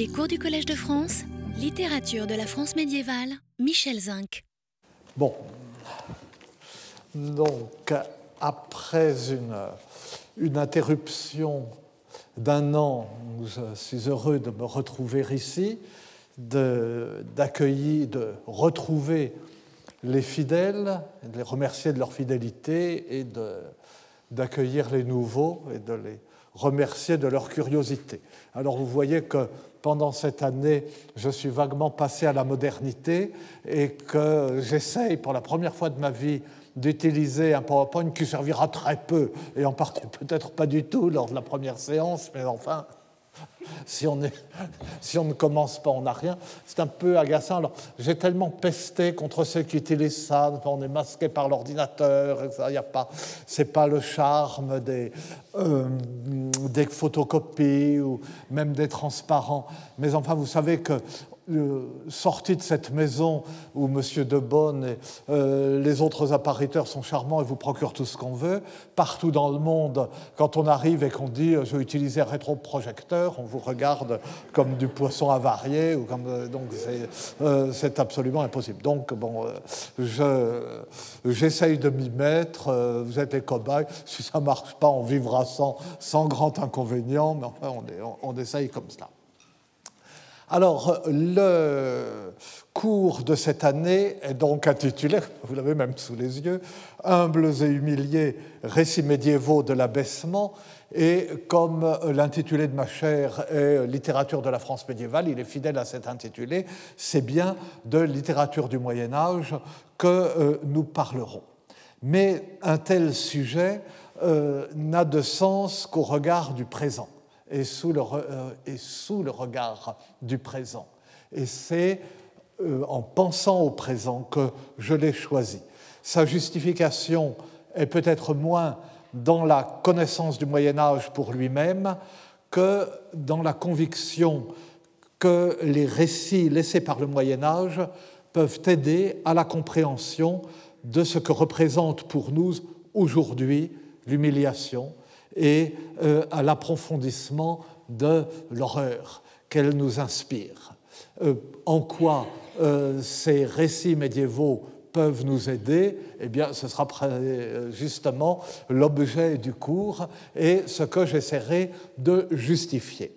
Les cours du Collège de France, littérature de la France médiévale, Michel Zinc. Bon, donc après une, une interruption d'un an, je suis heureux de me retrouver ici, d'accueillir, de, retrouver les fidèles, de les remercier de leur fidélité et d'accueillir les nouveaux et de les remercier de leur curiosité. Alors vous voyez que pendant cette année, je suis vaguement passé à la modernité et que j'essaye pour la première fois de ma vie d'utiliser un PowerPoint qui servira très peu et en partie peut-être pas du tout lors de la première séance, mais enfin, si on, si on ne commence pas, on n'a rien. C'est un peu agaçant. Alors, j'ai tellement pesté contre ceux qui utilisent ça. On est masqué par l'ordinateur. Il n'y a pas, c'est pas le charme des, euh, des photocopies ou même des transparents. Mais enfin, vous savez que sorti de cette maison où M. Debonne et euh, les autres appariteurs sont charmants et vous procurent tout ce qu'on veut, partout dans le monde, quand on arrive et qu'on dit euh, je vais utiliser un rétroprojecteur, on vous regarde comme du poisson avarié, ou comme, euh, donc c'est absolument impossible. Donc, bon, j'essaye de m'y mettre, vous êtes les cobayes, si ça ne marche pas, on vivra sans, sans grand inconvénient, mais enfin, on, on essaye comme cela. Alors, le cours de cette année est donc intitulé, vous l'avez même sous les yeux, Humbles et humiliés, récits médiévaux de l'abaissement. Et comme l'intitulé de ma chaire est Littérature de la France médiévale, il est fidèle à cet intitulé, c'est bien de littérature du Moyen Âge que euh, nous parlerons. Mais un tel sujet euh, n'a de sens qu'au regard du présent et sous le, euh, et sous le regard du présent. Et c'est euh, en pensant au présent que je l'ai choisi. Sa justification est peut-être moins dans la connaissance du Moyen Âge pour lui-même que dans la conviction que les récits laissés par le Moyen Âge peuvent aider à la compréhension de ce que représente pour nous aujourd'hui l'humiliation, et euh, à l'approfondissement de l'horreur qu'elle nous inspire. Euh, en quoi euh, ces récits médiévaux peuvent nous aider, eh bien, ce sera justement l'objet du cours et ce que j'essaierai de justifier.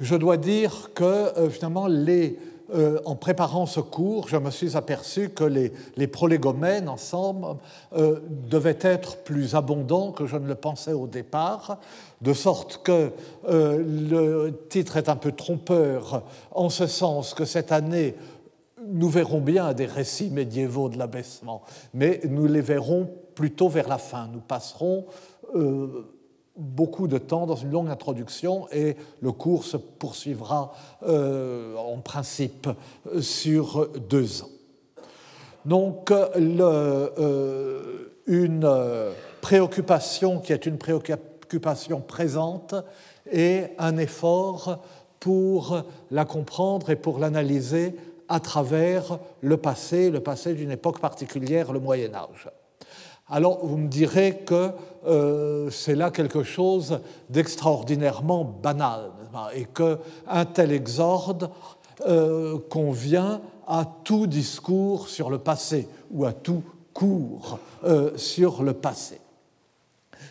Je dois dire que finalement les euh, en préparant ce cours, je me suis aperçu que les, prolégomènes ensemble euh, devaient être plus abondants que je ne le pensais au départ, de sorte que euh, le titre est un peu trompeur en ce sens que cette année, nous verrons bien des récits médiévaux de l'abaissement, mais nous les verrons plutôt vers la fin. Nous passerons beaucoup de temps dans une longue introduction et le cours se poursuivra euh, en principe sur deux ans. Donc euh, une préoccupation qui est une préoccupation présente et un effort pour la comprendre et pour l'analyser à travers le passé, le passé d'une époque particulière, le Moyen Âge. Alors vous me direz que euh, c'est là quelque chose d'extraordinairement banal et qu'un tel exorde euh, convient à tout discours sur le passé ou à tout cours euh, sur le passé.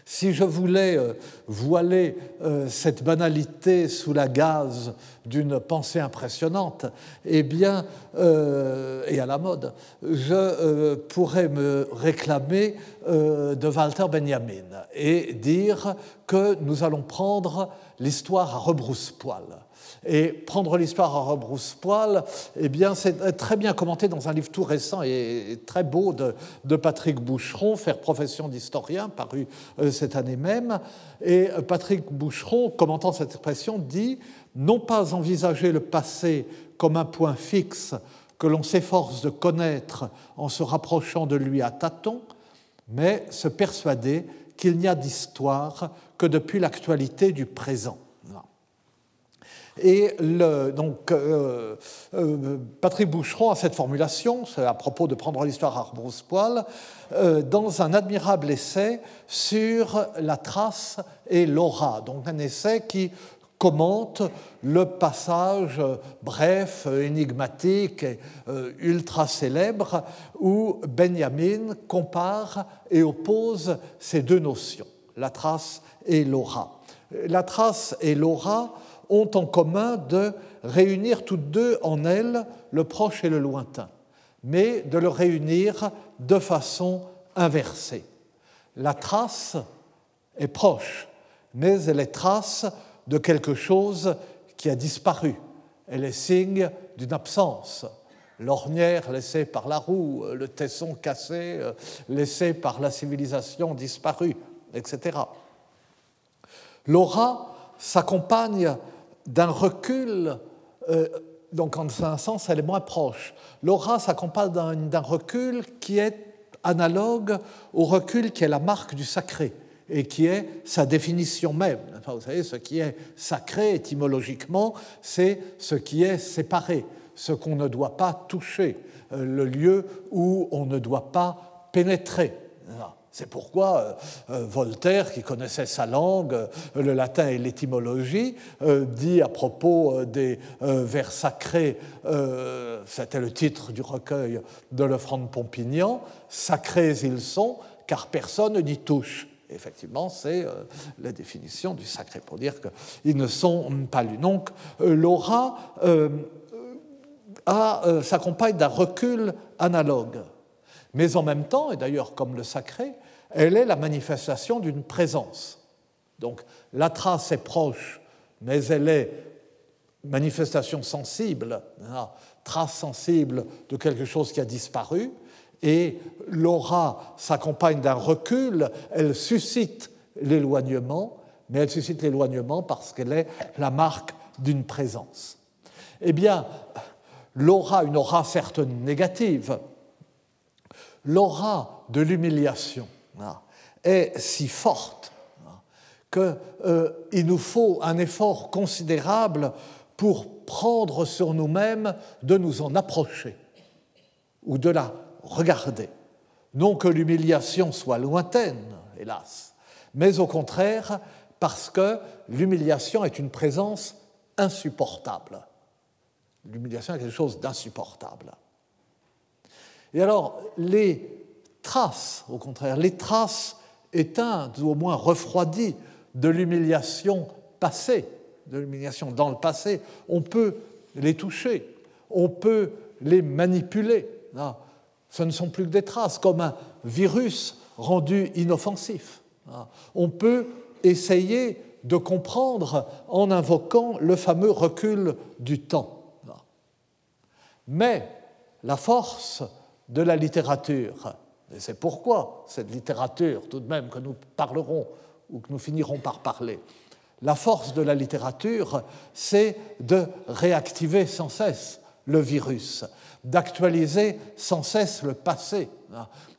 Si je voulais euh, voiler euh, cette banalité sous la gaze d'une pensée impressionnante, eh bien, euh, et à la mode, je pourrais me réclamer de Walter Benjamin et dire que nous allons prendre l'histoire à rebrousse-poil. Et prendre l'histoire à rebrousse-poil, eh bien, c'est très bien commenté dans un livre tout récent et très beau de, Patrick Boucheron, Faire profession d'historien, paru euh, cette année même. Et Patrick Boucheron, commentant cette expression, dit Non pas envisager le passé comme un point fixe que l'on s'efforce de connaître en se rapprochant de lui à tâtons, mais se persuader qu'il n'y a d'histoire que depuis l'actualité du présent. Et donc, euh, euh, Patrick Boucheron a cette formulation, à propos de prendre l'histoire à rebrousse-poil, euh, dans un admirable essai sur la trace et l'aura. Donc un essai qui commente le passage bref, énigmatique et ultra célèbre où Benjamin compare et oppose ces deux notions, la trace et l'aura. La trace et l'aura ont en commun de réunir toutes deux en elles le proche et le lointain, mais de le réunir de façon inversée. La trace est proche, mais elle est trace de quelque chose qui a disparu. Elle est signe d'une absence. L'ornière laissée par la roue, le tesson cassé laissé par la civilisation disparue, etc. L'aura s'accompagne d'un recul, euh, donc en un sens elle est moins proche. L'aura s'accompagne d'un recul qui est analogue au recul qui est la marque du sacré et qui est sa définition même. vous savez, ce qui est sacré étymologiquement, c'est ce qui est séparé, ce qu'on ne doit pas toucher, euh, le lieu où on ne doit pas pénétrer. C'est pourquoi euh, euh, Voltaire, qui connaissait sa langue, le latin et l'étymologie, dit à propos des vers sacrés, c'était le titre du recueil de Lefranc de Pompignan, Sacrés ils sont, car personne n'y touche effectivement, c'est euh, la définition du sacré, pour dire qu'ils ne sont pas lus. Donc, euh, l'aura euh, s'accompagne d'un recul analogue. Mais en même temps, et d'ailleurs comme le sacré, elle est la manifestation d'une présence. Donc, la trace est proche, mais elle est manifestation sensible, hein, trace sensible de quelque chose qui a disparu, et l'aura s'accompagne d'un recul, elle suscite l'éloignement, mais elle suscite l'éloignement parce qu'elle est la marque d'une présence. Eh bien, l'aura, une aura certes négative, l'aura de l'humiliation est si forte hein, qu'il euh, nous faut un effort considérable pour prendre sur nous-mêmes de nous en approcher ou de la regardez. Non que l'humiliation soit lointaine, hélas, mais au contraire parce que l'humiliation est une présence insupportable. L'humiliation est quelque chose d'insupportable. Et alors, les traces, au contraire, les traces éteintes ou au moins refroidies de l'humiliation passée, de l'humiliation dans le passé, on peut les toucher, on peut les manipuler. Ce ne sont plus que des traces, comme un virus rendu inoffensif. On peut essayer de comprendre en invoquant le fameux recul du temps. Mais la force de la littérature, et c'est pourquoi cette littérature, tout de même, que nous parlerons ou que nous finirons par parler, la force de la littérature, c'est de réactiver sans cesse le virus, d'actualiser sans cesse le passé,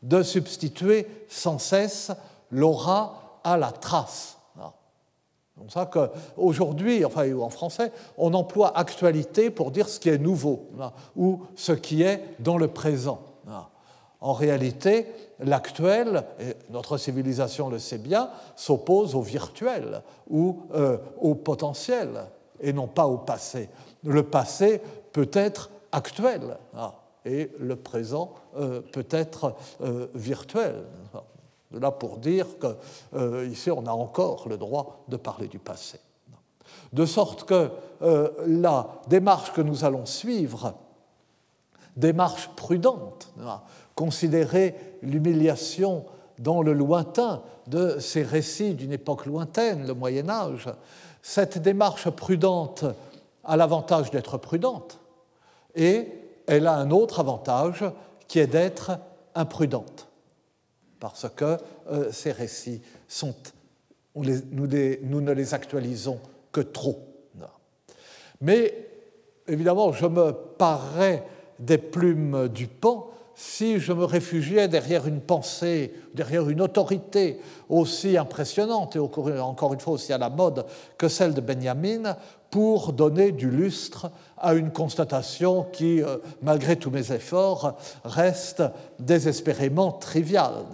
de substituer sans cesse l'aura à la trace. C'est pour ça qu'aujourd'hui, enfin en français, on emploie actualité pour dire ce qui est nouveau ou ce qui est dans le présent. Hein. En réalité, l'actuel, et notre civilisation le sait bien, s'oppose au virtuel ou euh, au potentiel et non pas au passé. Le passé peut être actuel ah, et le présent euh, peut être euh, virtuel. De là pour dire qu'ici, euh, on a encore le droit de parler du passé. De sorte que la démarche que nous allons suivre, démarche prudente, considérer l'humiliation dans le lointain de ces récits d'une époque lointaine, le Moyen Âge, cette démarche prudente a l'avantage d'être prudente, et elle a un autre avantage qui est d'être imprudente, parce que euh, ces récits sont, nous, ne les actualisons que trop. Mais évidemment, je me parerais des plumes du pan si je me réfugiais derrière une pensée, derrière une autorité aussi impressionnante et encore une fois aussi à la mode que celle de Benjamin, pour donner du lustre à une constatation qui, euh, malgré tous mes efforts, reste désespérément triviale.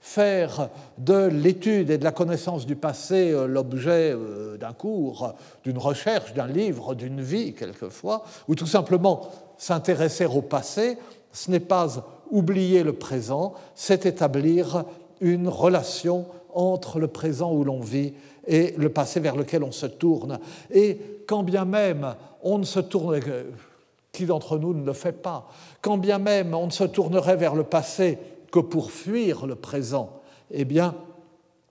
faire de l'étude et de la connaissance du passé euh, l'objet euh, d'un cours, d'une recherche, d'un livre, d'une vie quelquefois, ou tout simplement s'intéresser au passé, ce n'est pas oublier le présent, c'est établir une relation entre le présent où l'on vit et le passé vers lequel on se tourne. Et quand bien même on ne se tourne, qui d'entre nous ne le fait pas, quand bien même on ne se tournerait vers le passé que pour fuir le présent, eh bien,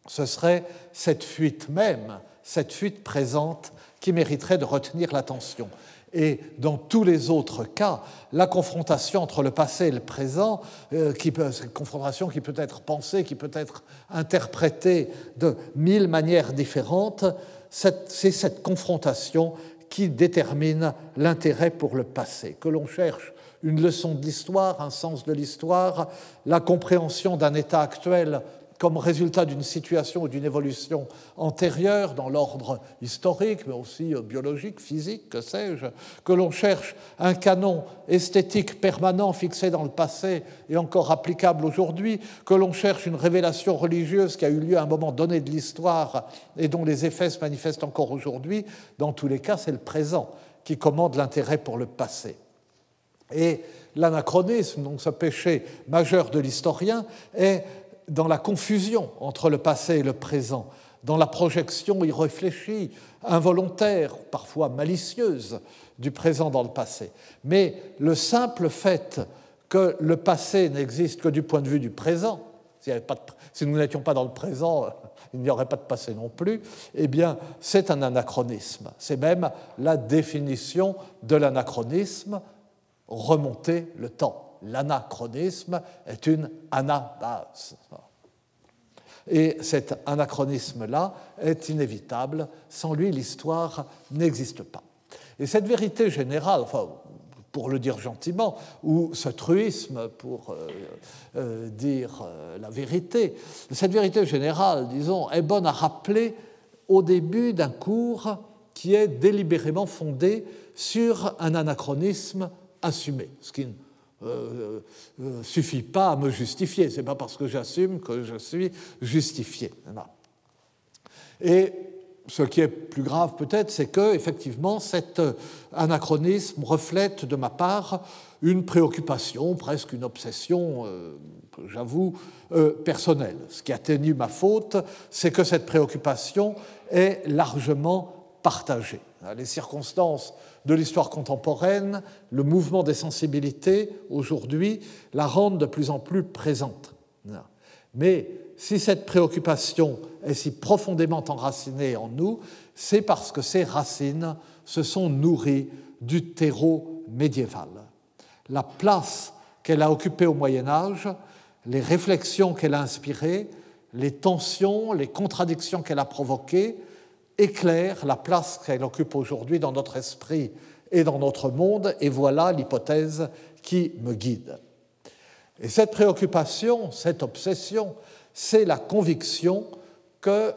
ce serait cette fuite même, cette fuite présente qui mériterait de retenir l'attention. Et dans tous les autres cas, la confrontation entre le passé et le présent, euh, qui peut, cette confrontation qui peut être pensée, qui peut être interprétée de mille manières différentes, c'est cette confrontation qui détermine l'intérêt pour le passé. Que l'on cherche une leçon de l'histoire, un sens de l'histoire, la compréhension d'un état actuel comme résultat d'une situation ou d'une évolution antérieure dans l'ordre historique, mais aussi euh, biologique, physique, que sais-je, que l'on cherche un canon esthétique permanent fixé dans le passé et encore applicable aujourd'hui, que l'on cherche une révélation religieuse qui a eu lieu à un moment donné de l'histoire et dont les effets se manifestent encore aujourd'hui, dans tous les cas, c'est le présent qui commande l'intérêt pour le passé. Et l'anachronisme, donc ce péché majeur de l'historien, est dans la confusion entre le passé et le présent, dans la projection irréfléchie, involontaire, parfois malicieuse du présent dans le passé. Mais le simple fait que le passé n'existe que du point de vue du présent, si, nous n'étions pas dans le présent, il n'y aurait pas de passé non plus, eh bien, c'est un anachronisme. C'est même la définition de l'anachronisme, remonter le temps l'anachronisme est une anabase. Et cet anachronisme-là est inévitable. Sans lui, l'histoire n'existe pas. Et cette vérité générale, enfin, pour le dire gentiment, ou ce truisme pour euh, euh, dire euh, la vérité, cette vérité générale, disons, est bonne à rappeler au début d'un cours qui est délibérément fondé sur un anachronisme assumé, euh, euh, suffit pas à me justifier. Ce n'est pas parce que j'assume que je suis justifié. Et ce qui est plus grave peut-être, c'est que effectivement cet anachronisme reflète de ma part une préoccupation, presque une obsession, euh, j'avoue, personnelle. Ce qui atténue ma faute, c'est que cette préoccupation est largement partagée. Les circonstances de l'histoire contemporaine, le mouvement des sensibilités aujourd'hui la rendent de plus en plus présente. Mais si cette préoccupation est si profondément enracinée en nous, c'est parce que ces racines se sont nourries du terreau médiéval. La place qu'elle a occupée au Moyen Âge, les réflexions qu'elle a inspirées, les tensions, les contradictions qu'elle a provoquées, éclaire la place qu'elle occupe aujourd'hui dans notre esprit et dans notre monde, et voilà l'hypothèse qui me guide. Et cette préoccupation, cette obsession, c'est la conviction que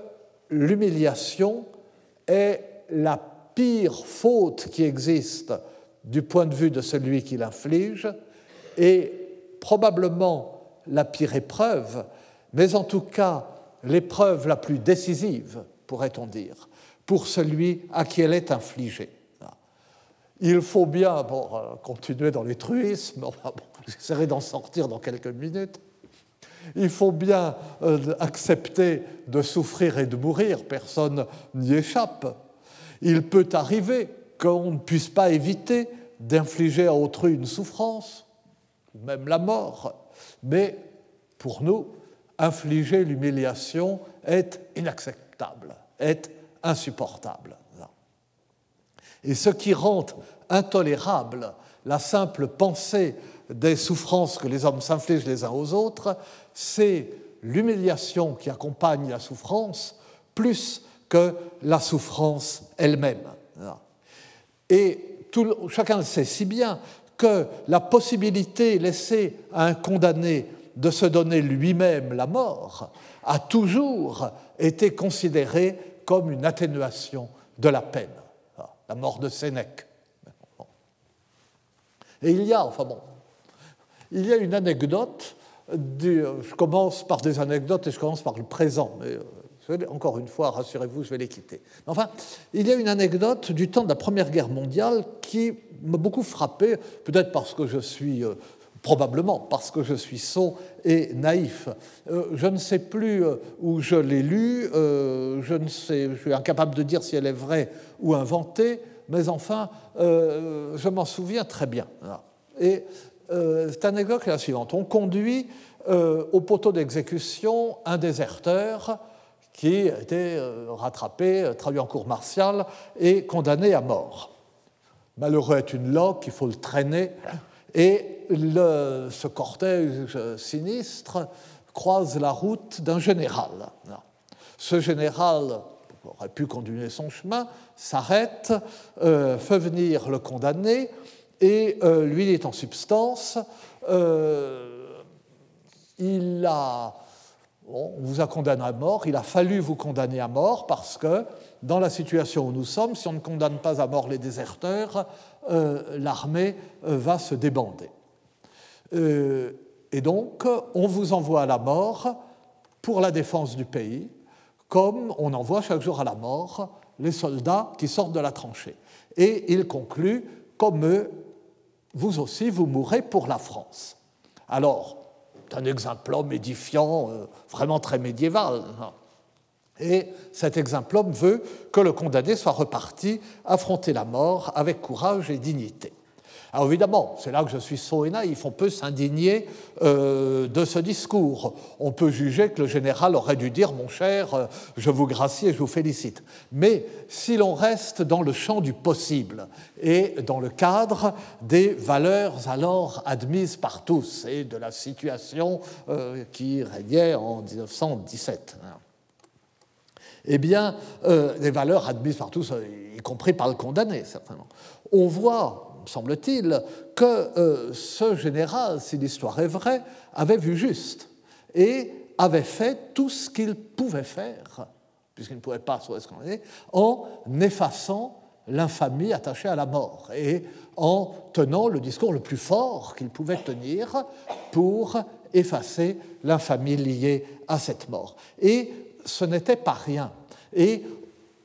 l'humiliation est la pire faute qui existe du point de vue de celui qui l'inflige, et probablement la pire épreuve, mais en tout cas l'épreuve la plus décisive, pourrait-on dire, pour celui à qui elle est infligée. Il faut bien, euh, continuer dans les truismes, j'essaierai d'en sortir dans quelques minutes, il faut bien euh, accepter de souffrir et de mourir, personne n'y échappe. Il peut arriver qu'on ne puisse pas éviter d'infliger à autrui une souffrance, même la mort, mais pour nous, infliger l'humiliation est inacceptable, est insupportable. Et ce qui rend intolérable la simple pensée des souffrances que les hommes s'infligent les uns aux autres, c'est l'humiliation qui accompagne la souffrance plus que la souffrance elle-même. Et chacun le sait si bien que la possibilité laissée à un condamné de se donner lui-même la mort a toujours été considérée comme une atténuation de la peine, la mort de Sénèque. Et il y a, enfin bon, il y a une anecdote je commence par des anecdotes et je commence par le présent. Mais euh, encore une fois, rassurez-vous, je vais les quitter. Enfin, il y a une anecdote du temps de la Première Guerre mondiale qui m'a beaucoup frappé, peut-être parce que je suis euh, probablement parce que je suis sot et naïf. Euh, je ne sais plus où je l'ai lu, je, ne sais, je suis incapable de dire si elle est vraie ou inventée, mais enfin, je m'en souviens très bien. Et cette anecdote est la suivante. On conduit au poteau d'exécution un déserteur qui a été euh, rattrapé, euh, traduit en cour martiale et condamné à mort. Malheureux est une loque, il faut le traîner, et ce cortège sinistre croise la route d'un général. Ce général aurait pu continuer son chemin, s'arrête, euh, fait venir le condamné et lui dit en substance, il a on vous a condamné à mort, il a fallu vous condamner à mort parce que dans la situation où nous sommes, si on ne condamne pas à mort les déserteurs, euh, l'armée euh, va se débander. Euh, et donc, on vous envoie à la mort pour la défense du pays, comme on envoie chaque jour à la mort les soldats qui sortent de la tranchée. Et il conclut, comme eux, vous aussi, vous mourrez pour la France. Alors, un exemplum édifiant, euh, vraiment très médiéval. Et cet exemplum veut que le condamné soit reparti affronter la mort avec courage et dignité. Alors évidemment, c'est là que je suis sot et naïf, on peut s'indigner euh, de ce discours. On peut juger que le général aurait dû dire, mon cher, euh, je vous gracie et je vous félicite. Mais si l'on reste dans le champ du possible et dans le cadre des valeurs alors admises par tous et de la situation euh, qui régnait en 1917, hein, eh bien, des valeurs admises par tous, y compris par le condamné, certainement. On voit semble-t-il, que euh, ce général, si l'histoire est vraie, avait vu juste et avait fait tout ce qu'il pouvait faire, puisqu'il ne pouvait pas qu'on est, en effaçant l'infamie attachée à la mort et en tenant le discours le plus fort qu'il pouvait tenir pour effacer l'infamie liée à cette mort. Et ce n'était pas rien. Et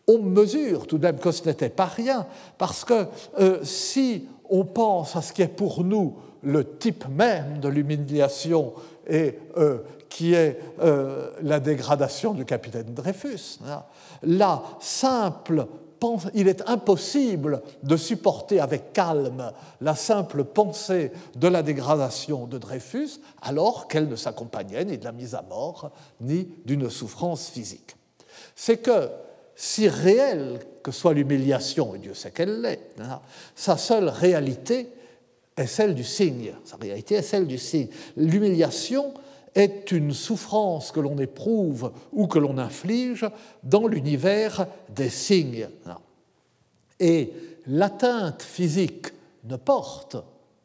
on mesure tout de même que ce n'était pas rien, parce que euh, si on pense à ce qui est pour nous le type même de l'humiliation et euh, qui est euh, la dégradation du capitaine Dreyfus, hein, la simple il est impossible de supporter avec calme la simple pensée de la dégradation de Dreyfus alors qu'elle ne s'accompagnait ni de la mise à mort ni d'une souffrance physique. C'est que si réelle que soit l'humiliation, et Dieu sait qu'elle l'est, hein, sa seule réalité est celle du signe. Sa réalité est celle du signe. L'humiliation est une souffrance que l'on éprouve ou que l'on inflige dans l'univers des signes. Et l'atteinte physique ne porte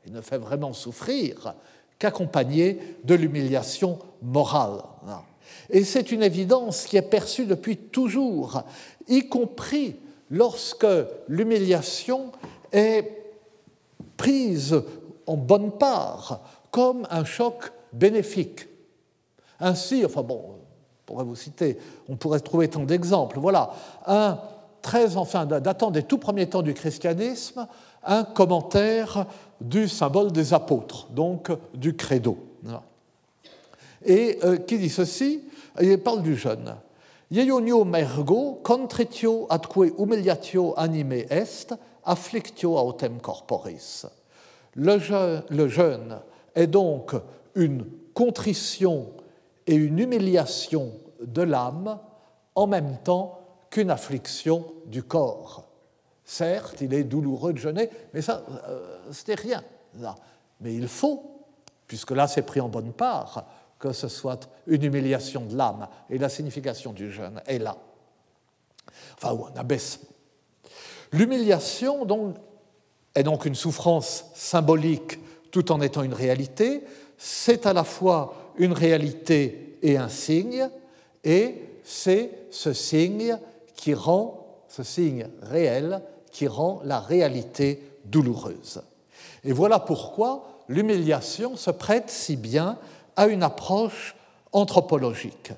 et ne fait vraiment souffrir qu'accompagnée de l'humiliation morale. Et c'est une évidence qui est perçue depuis toujours, y compris lorsque l'humiliation est prise en bonne part comme un choc bénéfique. Ainsi, enfin bon, on pourrait vous citer, on pourrait trouver tant d'exemples. Voilà, un très enfin datant des tout premiers temps du christianisme, un commentaire du symbole des apôtres, donc du credo. Et euh, qui dit ceci? Il parle du jeûne. Mergo contritio atque humiliatio anime est, afflictio autem corporis. Le jeûne, est donc une contrition et une humiliation de l'âme en même temps qu'une affliction du corps. Certes, il est douloureux de jeûner, mais ça, euh, c'était rien. Mais il faut, puisque là c'est pris en bonne part, que ce soit une humiliation de l'âme. Et la signification du jeûne est là. Enfin, ou un abaissement. L'humiliation donc, est donc une souffrance symbolique tout en étant une réalité. C'est à la fois une réalité et un signe, et c'est ce signe qui rend, ce signe réel, qui rend la réalité douloureuse. Et voilà pourquoi l'humiliation se prête si bien à une approche anthropologique.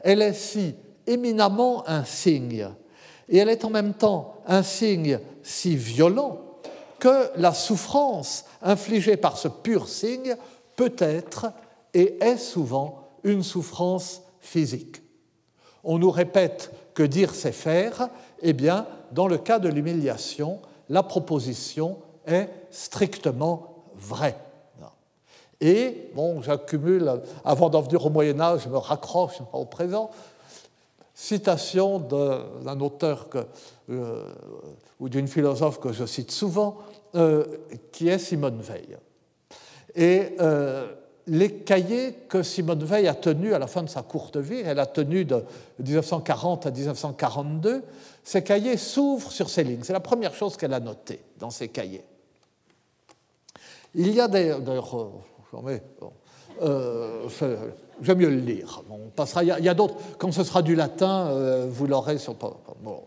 Elle est si éminemment un signe, et elle est en même temps un signe si violent que la souffrance infligée par ce pur signe peut être et est souvent une souffrance physique. On nous répète que dire c'est faire, eh bien, dans le cas de l'humiliation, la proposition est strictement vraie. Et, bon, j'accumule, avant d'en venir au Moyen Âge, je me raccroche au présent, citation d'un auteur euh, ou d'une philosophe que je cite souvent, euh, qui est Simone Veil. Et euh, les cahiers que Simone Veil a tenus à la fin de sa courte vie, elle a tenu de 1940 à 1942, ces cahiers s'ouvrent sur ces lignes. C'est la première chose qu'elle a notée dans ces cahiers. Il y a des. D'ailleurs, euh, j'aime mieux le lire. on passera, il y a, d'autres. Quand ce sera du latin, euh, vous l'aurez sur. Bon.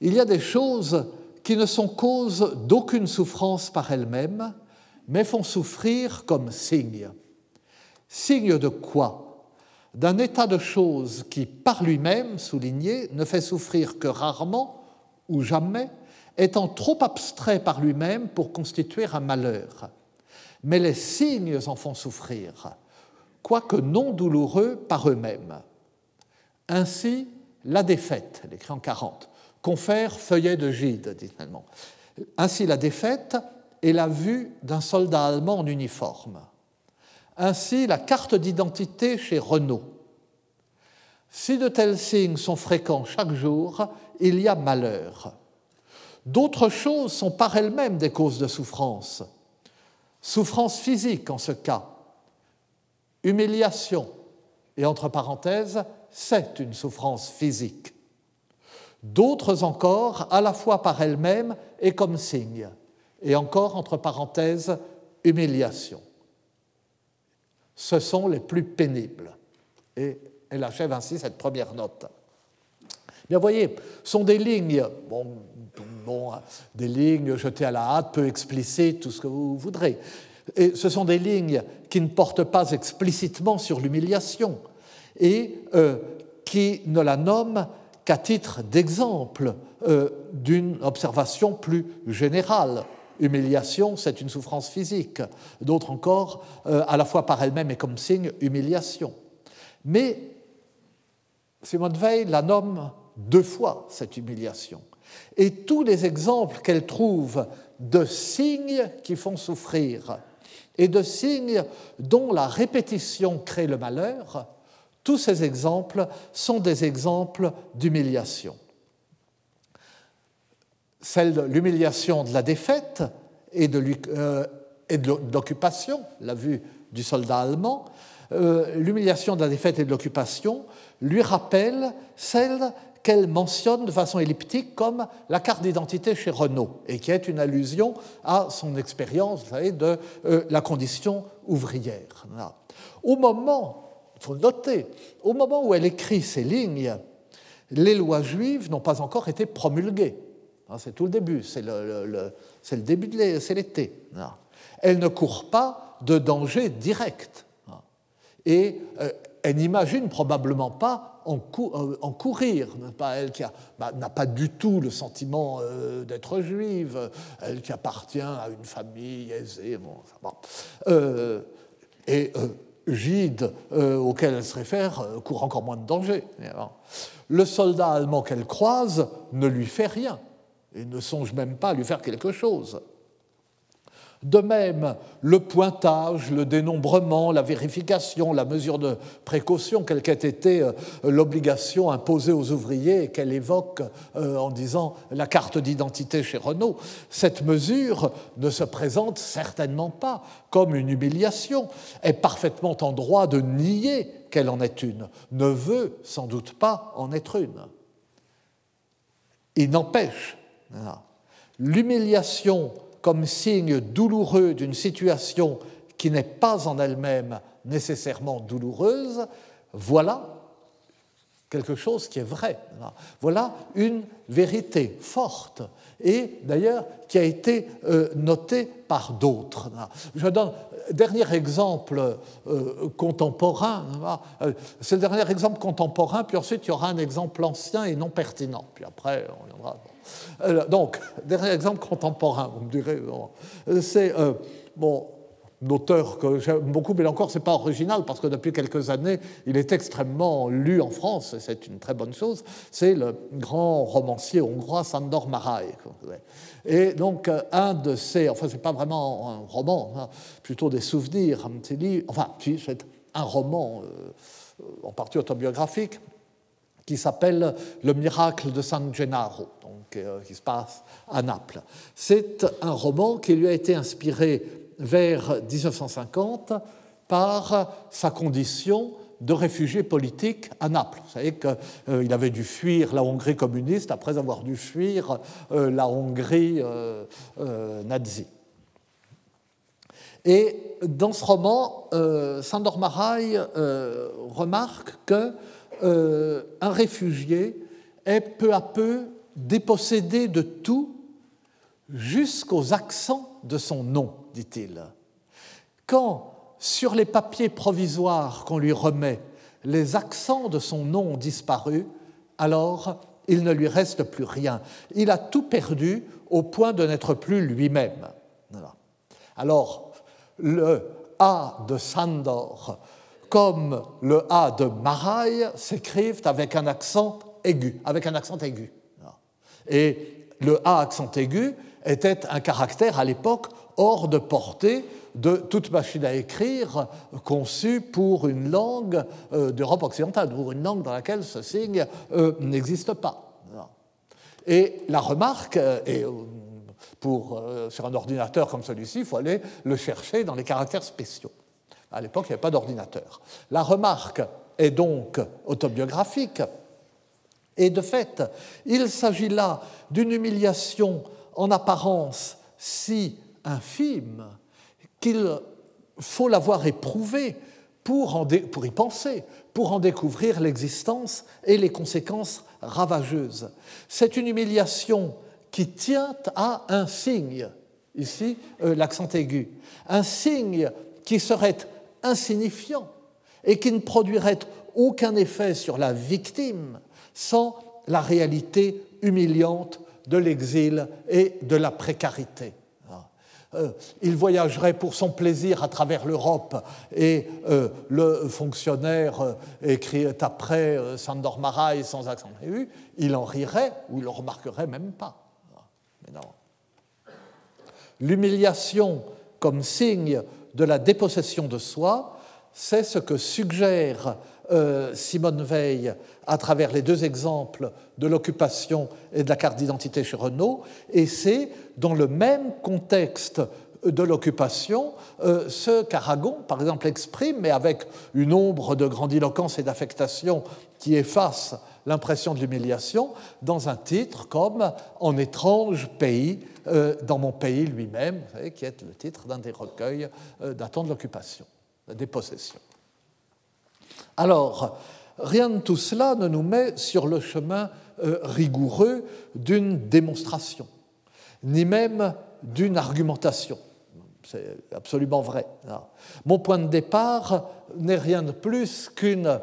Il y a des choses qui ne sont cause d'aucune souffrance par elles-mêmes, mais font souffrir comme signe. Signe de quoi? D'un état de choses qui, par lui-même, souligné, ne fait souffrir que rarement ou jamais, étant trop abstrait par lui-même pour constituer un malheur. Mais les signes en font souffrir, quoique non douloureux par eux-mêmes. Ainsi, la défaite, elle écrit en 40, confère feuillet de Gide, dit. Ainsi, la défaite est la vue d'un soldat allemand en uniforme. Ainsi, la carte d'identité chez Renault. Si de tels signes sont fréquents chaque jour, il y a malheur. D'autres choses sont par elles-mêmes des causes de souffrance. Souffrance physique en ce cas, humiliation, et entre parenthèses, c'est une souffrance physique. D'autres encore, à la fois par elles-mêmes et comme signe, et encore entre parenthèses, humiliation. Ce sont les plus pénibles. Et elle achève ainsi cette première note. Bien, vous voyez, sont des lignes, bon, des lignes jetées à la hâte, peu explicites, tout ce que vous voudrez. Et ce sont des lignes qui ne portent pas explicitement sur l'humiliation et euh, qui ne la nomment qu'à titre d'exemple euh, d'une observation plus générale. Humiliation, c'est une souffrance physique. D'autres encore, euh, à la fois par elle-même et comme signe, humiliation. Mais Simone Veil la nomme deux fois, cette humiliation. Et tous les exemples qu'elle trouve de signes qui font souffrir et de signes dont la répétition crée le malheur, tous ces exemples sont des exemples d'humiliation. Celle de l'humiliation de la défaite et de euh, l'occupation, la vue du soldat allemand, euh, l'humiliation de la défaite et de l'occupation lui rappelle celle qu'elle mentionne de façon elliptique comme la carte d'identité chez Renault, et qui est une allusion à son expérience de euh, la condition ouvrière. Au moment, il faut noter, au moment où elle écrit ces lignes, les lois juives n'ont pas encore été promulguées. C'est tout le début, c'est le, l'été. Elle ne court pas de danger direct. Et euh, elle n'imagine probablement pas en, euh, courir. Elle qui bah, n'a pas du tout le sentiment euh, d'être juive, elle qui appartient à une famille aisée. Et Gide, auquel elle se réfère, court encore moins de danger. Le soldat allemand qu'elle croise ne lui fait rien et ne songe même pas à lui faire quelque chose. De même, le pointage, le dénombrement, la vérification, la mesure de précaution, quelle qu'ait été euh, l'obligation imposée aux ouvriers qu'elle évoque euh, en disant la carte d'identité chez Renault, cette mesure ne se présente certainement pas comme une humiliation, est parfaitement en droit de nier qu'elle en est une, ne veut sans doute pas en être une. Il n'empêche, l'humiliation comme signe douloureux d'une situation qui n'est pas en elle-même nécessairement douloureuse, voilà quelque chose qui est vrai. Voilà une vérité forte et d'ailleurs qui a été euh, notée par d'autres. Je donne un dernier exemple euh, contemporain. Euh, c'est le dernier exemple contemporain, puis ensuite il y aura un exemple ancien et non pertinent. Puis après, on viendra. Donc, dernier exemple contemporain, vous me direz. C'est bon, auteur que j'aime beaucoup, mais encore, ce n'est pas original parce que depuis quelques années, il est extrêmement lu en France, et c'est une très bonne chose. C'est le grand romancier hongrois Sandor Maraj. Et donc, un de ces. Enfin, ce n'est pas vraiment un roman, hein, plutôt des souvenirs, un petit livre. Enfin, c'est un roman euh, en partie autobiographique qui s'appelle Le miracle de San Gennaro, euh, qui se passe à Naples. C'est un roman qui lui a été inspiré vers 1950 par sa condition de réfugié politique à Naples. Vous savez qu'il euh, avait dû fuir la Hongrie communiste après avoir dû fuir euh, la Hongrie euh, nazie. Et dans ce roman, Sandor Maraj remarque que un réfugié est peu à peu dépossédé de tout jusqu'aux accents de son nom dit-il. Quand, sur les papiers provisoires qu'on lui remet, les accents de son nom ont disparu, alors il ne lui reste plus rien. Il a tout perdu au point de n'être plus lui-même. Alors, le A de Sandor comme le A de Maraille s'écrivent avec un accent aigu, avec un accent aigu. Et le A accent aigu était un caractère à l'époque hors de portée de toute machine à écrire conçue pour une langue euh, d'Europe occidentale, pour une langue dans laquelle ce signe euh, n'existe pas. Et la remarque, euh, pour, sur un ordinateur comme celui-ci, il faut aller le chercher dans les caractères spéciaux. À l'époque, il n'y avait pas d'ordinateur. La remarque est donc autobiographique. Et de fait, il s'agit là d'une humiliation en apparence si infime qu'il faut l'avoir éprouvé pour, pour y penser, pour en découvrir l'existence et les conséquences ravageuses. C'est une humiliation qui tient à un signe, ici euh, l'accent aigu, un signe qui serait insignifiant et qui ne produirait aucun effet sur la victime sans la réalité humiliante de l'exil et de la précarité. Euh, il voyagerait pour son plaisir à travers l'Europe et euh, le fonctionnaire euh, écrit après Sandor Marai sans accent aigu, il en rirait ou il le remarquerait même pas. Non. L'humiliation comme signe de la dépossession de soi, c'est ce que suggère Simone Veil à travers les deux exemples de l'occupation et de la carte d'identité chez Renault, et c'est dans le même contexte de l'occupation euh, ce qu'Aragon, par exemple, exprime, mais avec une ombre de grandiloquence et d'affectation qui efface l'impression de l'humiliation, dans un titre comme En étrange pays, euh, dans mon pays lui-même, qui est le titre d'un des recueils euh, datant de l'occupation, des possessions. Alors, Rien de tout cela ne nous met sur le chemin euh, rigoureux d'une démonstration, ni même d'une argumentation. C'est absolument vrai. Mon point de départ n'est rien de plus qu'une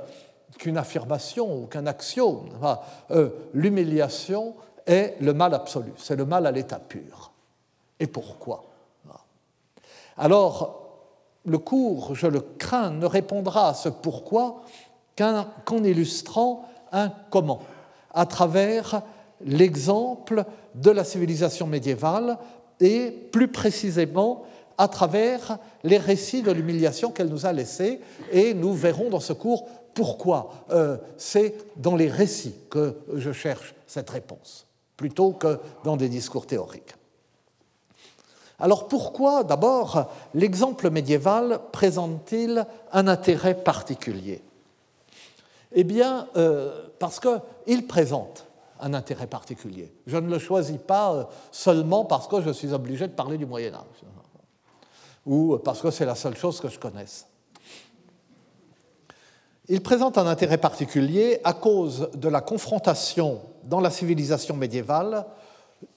affirmation ou qu'un axiome. Euh, l'humiliation est le mal absolu, c'est le mal à l'état pur. Et pourquoi Alors, le cours, je le crains, ne répondra à ce pourquoi qu'en illustrant un comment, à travers l'exemple de la civilisation médiévale et plus précisément à travers les récits de l'humiliation qu'elle nous a laissés. Et nous verrons dans ce cours pourquoi euh, c'est dans les récits que je cherche cette réponse, plutôt que dans des discours théoriques. Alors pourquoi d'abord l'exemple médiéval présente-t-il un intérêt particulier? Eh bien, euh, parce qu'il présente un intérêt particulier. Je ne le choisis pas euh, seulement parce que je suis obligé de parler du Moyen Âge, ou parce que c'est la seule chose que je connaisse. Il présente un intérêt particulier à cause de la confrontation dans la civilisation médiévale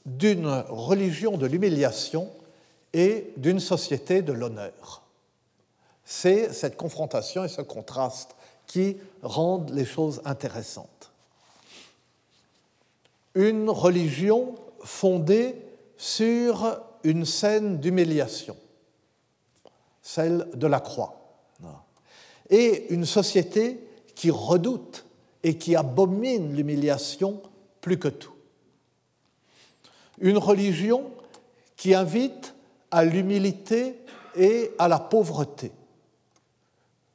d'une religion de l'humiliation et d'une société de l'honneur. C'est cette confrontation et ce contraste qui rendent les choses intéressantes. Une religion fondée sur une scène d'humiliation, celle de la croix, et une société qui redoute et qui abomine l'humiliation plus que tout. Une religion qui invite à l'humilité et à la pauvreté,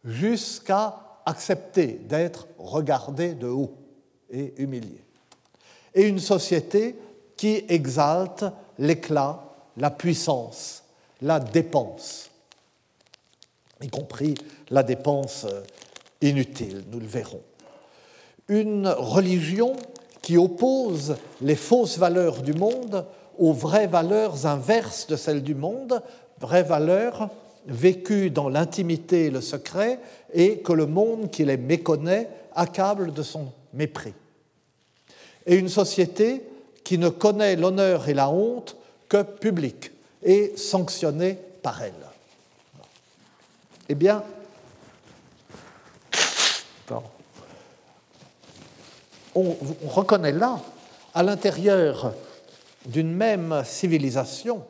jusqu'à accepter d'être regardé de haut et humilié. Et une société qui exalte l'éclat, la puissance, la dépense, y compris la dépense inutile, nous le verrons. Une religion qui oppose les fausses valeurs du monde aux vraies valeurs inverses de celles du monde, vraies valeurs vécues dans l'intimité et le secret, et que le monde qui les méconnaît accable de son mépris. Et une société qui ne connaît l'honneur et la honte que public et sanctionnée par elle. Eh bien, on, reconnaît là, à l'intérieur d'une même civilisation,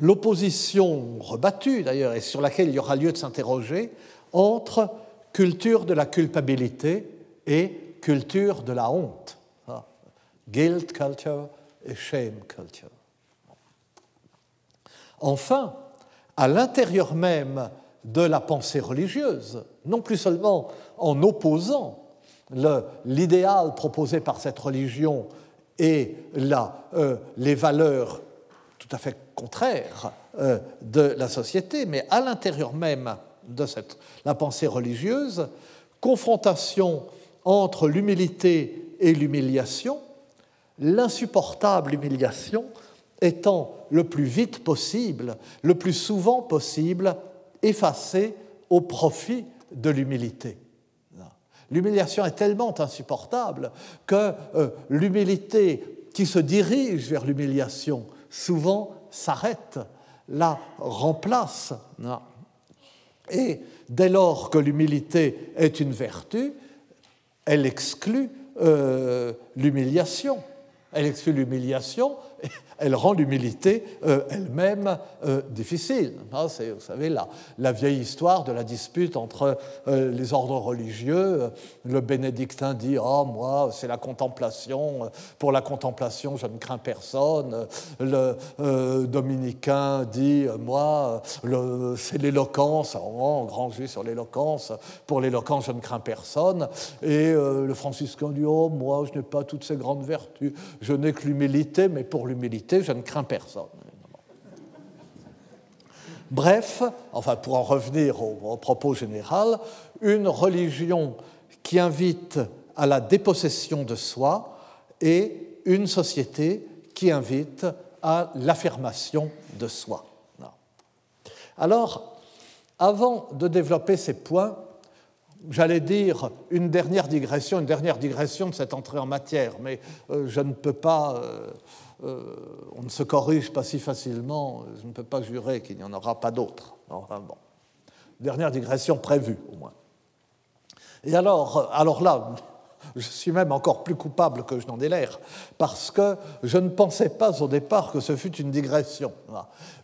l'opposition rebattue d'ailleurs, et sur laquelle il y aura lieu de s'interroger, entre culture de la culpabilité et culture de la honte. Ah, guilt culture et shame culture. Enfin, à l'intérieur même de la pensée religieuse, non plus seulement en opposant l'idéal proposé par cette religion et euh, les valeurs tout à fait contraires euh, de la société, mais à l'intérieur même de la pensée religieuse, confrontation entre l'humilité et l'humiliation, l'insupportable humiliation étant le plus vite possible, le plus souvent possible, effacée au profit de l'humilité. L'humiliation est tellement insupportable que euh, l'humilité qui se dirige vers l'humiliation souvent s'arrête, la remplace. Et dès lors que l'humilité est une vertu, elle exclut euh, l'humiliation. Elle exclut l'humiliation elle rend l'humilité euh, elle-même euh, difficile. Ah, c'est, vous savez, la, la, vieille histoire de la dispute entre euh, les ordres religieux. Le bénédictin dit Oh, moi, c'est la contemplation. Pour la contemplation, je ne crains personne. Le dominicain dit Moi, c'est l'éloquence. Oh, grand juif sur l'éloquence. Pour l'éloquence, je ne crains personne. Et le franciscain dit Oh, moi, je n'ai pas toutes ces grandes vertus. Je n'ai que l'humilité, mais pour l'humilité, je ne crains personne. Bref, enfin pour en revenir au, propos général, une religion qui invite à la dépossession de soi et une société qui invite à l'affirmation de soi. Alors, avant de développer ces points, j'allais dire une dernière digression, une dernière digression de cette entrée en matière, mais euh, je ne peux pas euh, on ne se corrige pas si facilement, je ne peux pas jurer qu'il n'y en aura pas d'autres. Enfin, bon. Dernière digression prévue, au moins. Et alors, alors là, je suis même encore plus coupable que je n'en ai l'air, parce que je ne pensais pas au départ que ce fût une digression.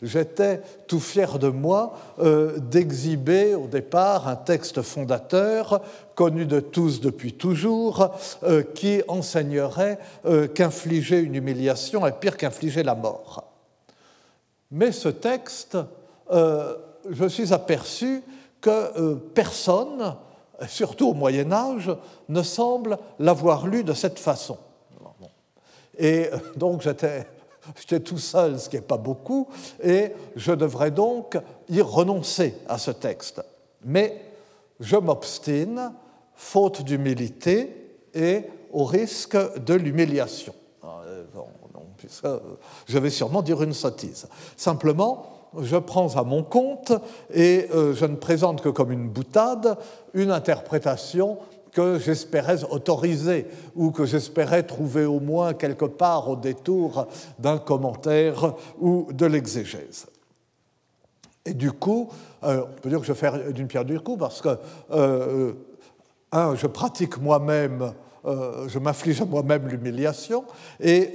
J'étais tout fier de moi euh, d'exhiber au départ un texte fondateur connu de tous depuis toujours, euh, qui enseignerait euh, qu'infliger une humiliation est pire qu'infliger la mort. Mais ce texte, je suis aperçu que personne surtout au Moyen Âge, ne semble l'avoir lu de cette façon. Et donc j'étais, tout seul, ce qui n'est pas beaucoup, et je devrais donc y renoncer à ce texte. Mais je m'obstine, faute d'humilité et au risque de l'humiliation. Euh, je vais sûrement dire une sottise. Simplement, je prends à mon compte et euh, je ne présente que comme une boutade une interprétation que j'espérais autoriser ou que j'espérais trouver au moins quelque part au détour d'un commentaire ou de l'exégèse. Et du coup, euh, on peut dire que je fais d'une pierre deux coups parce que, euh, un, je pratique moi-même euh, je m'inflige à moi-même l'humiliation, et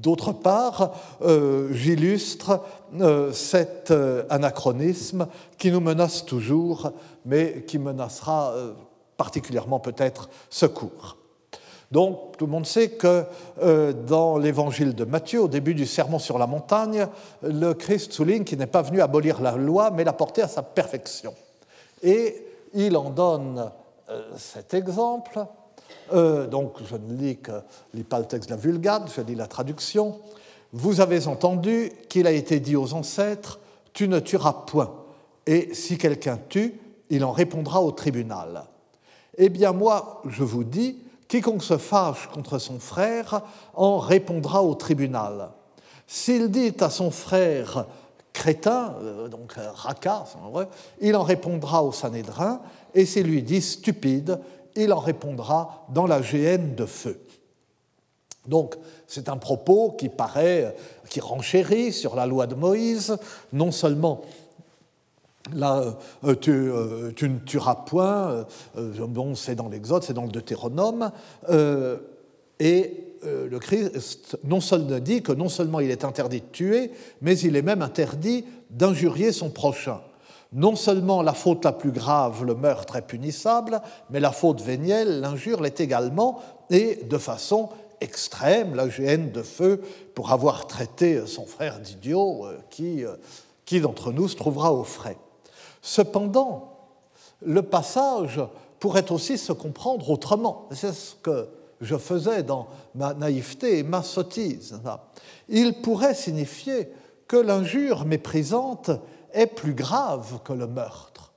d'autre part, euh, j'illustre euh, cet anachronisme qui nous menace toujours, mais qui menacera particulièrement peut-être ce cours. Donc, tout le monde sait que dans l'évangile de Matthieu, au début du sermon sur la montagne, le Christ souligne qu'il n'est pas venu abolir la loi, mais la porter à sa perfection. Et il en donne cet exemple euh, donc je ne lis, que, lis pas le texte de la Vulgate, je lis la traduction. Vous avez entendu qu'il a été dit aux ancêtres, tu ne tueras point, et si quelqu'un tue, il en répondra au tribunal. Eh bien moi, je vous dis, quiconque se fâche contre son frère en répondra au tribunal. S'il dit à son frère crétin, euh, donc raca, il en répondra au Sanhédrin, et s'il lui dit stupide, il en répondra dans la géhenne de feu. Donc, c'est un propos qui paraît, qui renchérit sur la loi de Moïse, non seulement Là, euh, euh, tu, ne tueras point, euh, bon, c'est dans l'Exode, c'est dans le Deutéronome, et le Christ non seulement dit que non seulement il est interdit de tuer, mais il est même interdit d'injurier son prochain non seulement la faute la plus grave, le meurtre, est punissable, mais la faute vénielle, l'injure, l'est également, et de façon extrême, la gêne de feu pour avoir traité son frère d'idiot, euh, qui, euh, qui d'entre nous se trouvera au frais. Cependant, le passage pourrait aussi se comprendre autrement. C'est ce que je faisais dans ma naïveté et ma sottise. Il pourrait signifier que l'injure méprisante est plus grave que le meurtre.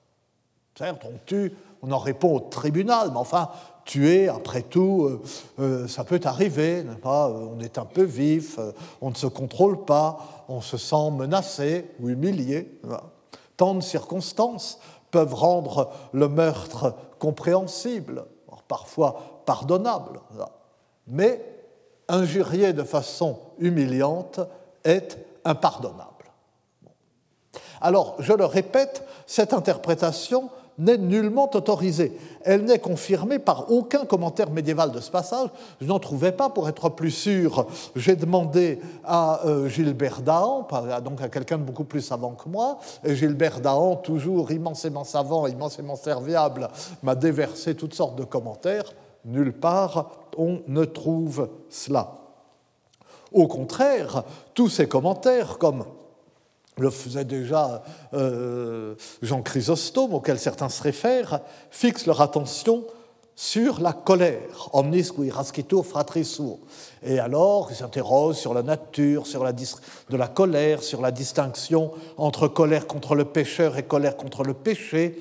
Certes, on tue, on en répond au tribunal, mais enfin, tuer, après tout, euh, euh, ça peut arriver, pas? On est un peu vif, euh, on ne se contrôle pas, on se sent menacé ou humilié. Tant de circonstances peuvent rendre le meurtre compréhensible, parfois pardonnable. Mais injurier de façon humiliante est impardonnable. Alors, je le répète, cette interprétation n'est nullement autorisée. Elle n'est confirmée par aucun commentaire médiéval de ce passage. Je n'en trouvais pas pour être plus sûr. J'ai demandé à euh, Gilbert Dahan, donc à quelqu'un beaucoup plus savant que moi, et Gilbert Dahan, toujours immensément savant, immensément serviable, m'a déversé toutes sortes de commentaires. Nulle part on ne trouve cela. Au contraire, tous ces commentaires, comme le faisait déjà euh, Jean Chrysostome, auquel certains se réfèrent, fixent leur attention sur la colère, omnis qui rascitur fratris Et alors, ils s'interrogent sur la nature de la colère, sur la distinction entre colère contre le pécheur et colère contre le péché,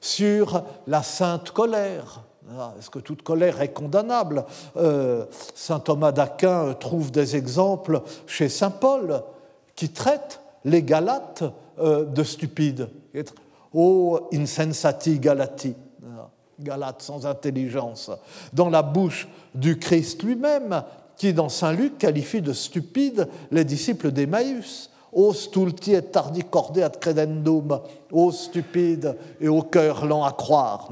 sur la sainte colère. Ah, est-ce que toute colère est condamnable? Euh, Saint Thomas d'Aquin trouve des exemples chez Saint Paul qui traitent les Galates euh, de stupides. Oh, insensati Galati, Galates sans intelligence, dans la bouche du Christ lui-même, qui dans Saint Luc qualifie de stupides les disciples d'Emmaüs. Ô stulti et tardi ad credendum, ô stupide et au cœur lent à croire.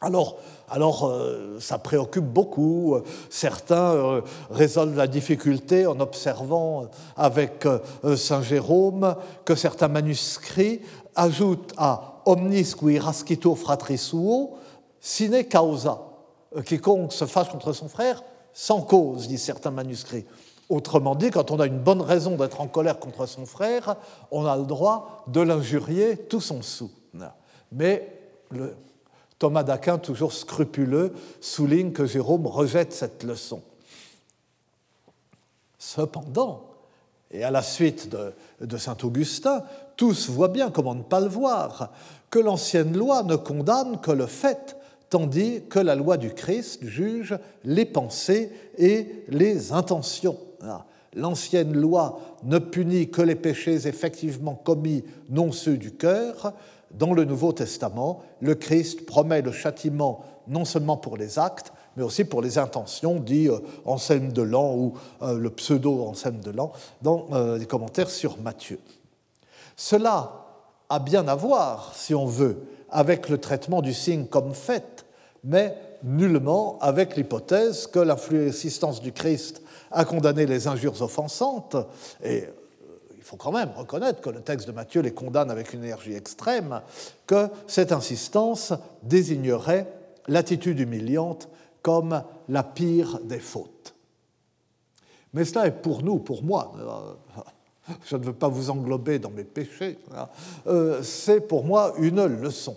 Alors, alors euh, ça préoccupe beaucoup. Certains euh, résolvent la difficulté en observant euh, avec Saint Jérôme que certains manuscrits ajoutent à omnis qui rascito fratri suo sine causa. Quiconque se fâche contre son frère sans cause, disent certains manuscrits. Autrement dit, quand on a une bonne raison d'être en colère contre son frère, on a le droit de l'injurier tout son sou. Mais le, Thomas d'Aquin, toujours scrupuleux, souligne que Jérôme rejette cette leçon. Cependant, et à la suite de, saint Augustin, tous voient bien, comment ne pas le voir, que l'ancienne loi ne condamne que le fait, tandis que la loi du Christ juge les pensées et les intentions. L'ancienne loi ne punit que les péchés effectivement commis, non ceux du cœur. Dans le Nouveau Testament, le Christ promet le châtiment non seulement pour les actes, mais aussi pour les intentions, dit euh, Anselme de Lan ou euh, le pseudo Anselme de Lan, dans euh, les commentaires sur Matthieu. Cela a bien à voir, si on veut, avec le traitement du signe comme fait, mais nullement avec l'hypothèse que l'influence du Christ a condamné les injures offensantes, et faut quand même reconnaître que le texte de Matthieu les condamne avec une énergie extrême, que cette insistance désignerait l'attitude humiliante comme la pire des fautes. Mais cela est pour nous, pour moi, euh, je ne veux pas vous englober dans mes péchés, hein, euh, c'est pour moi une leçon.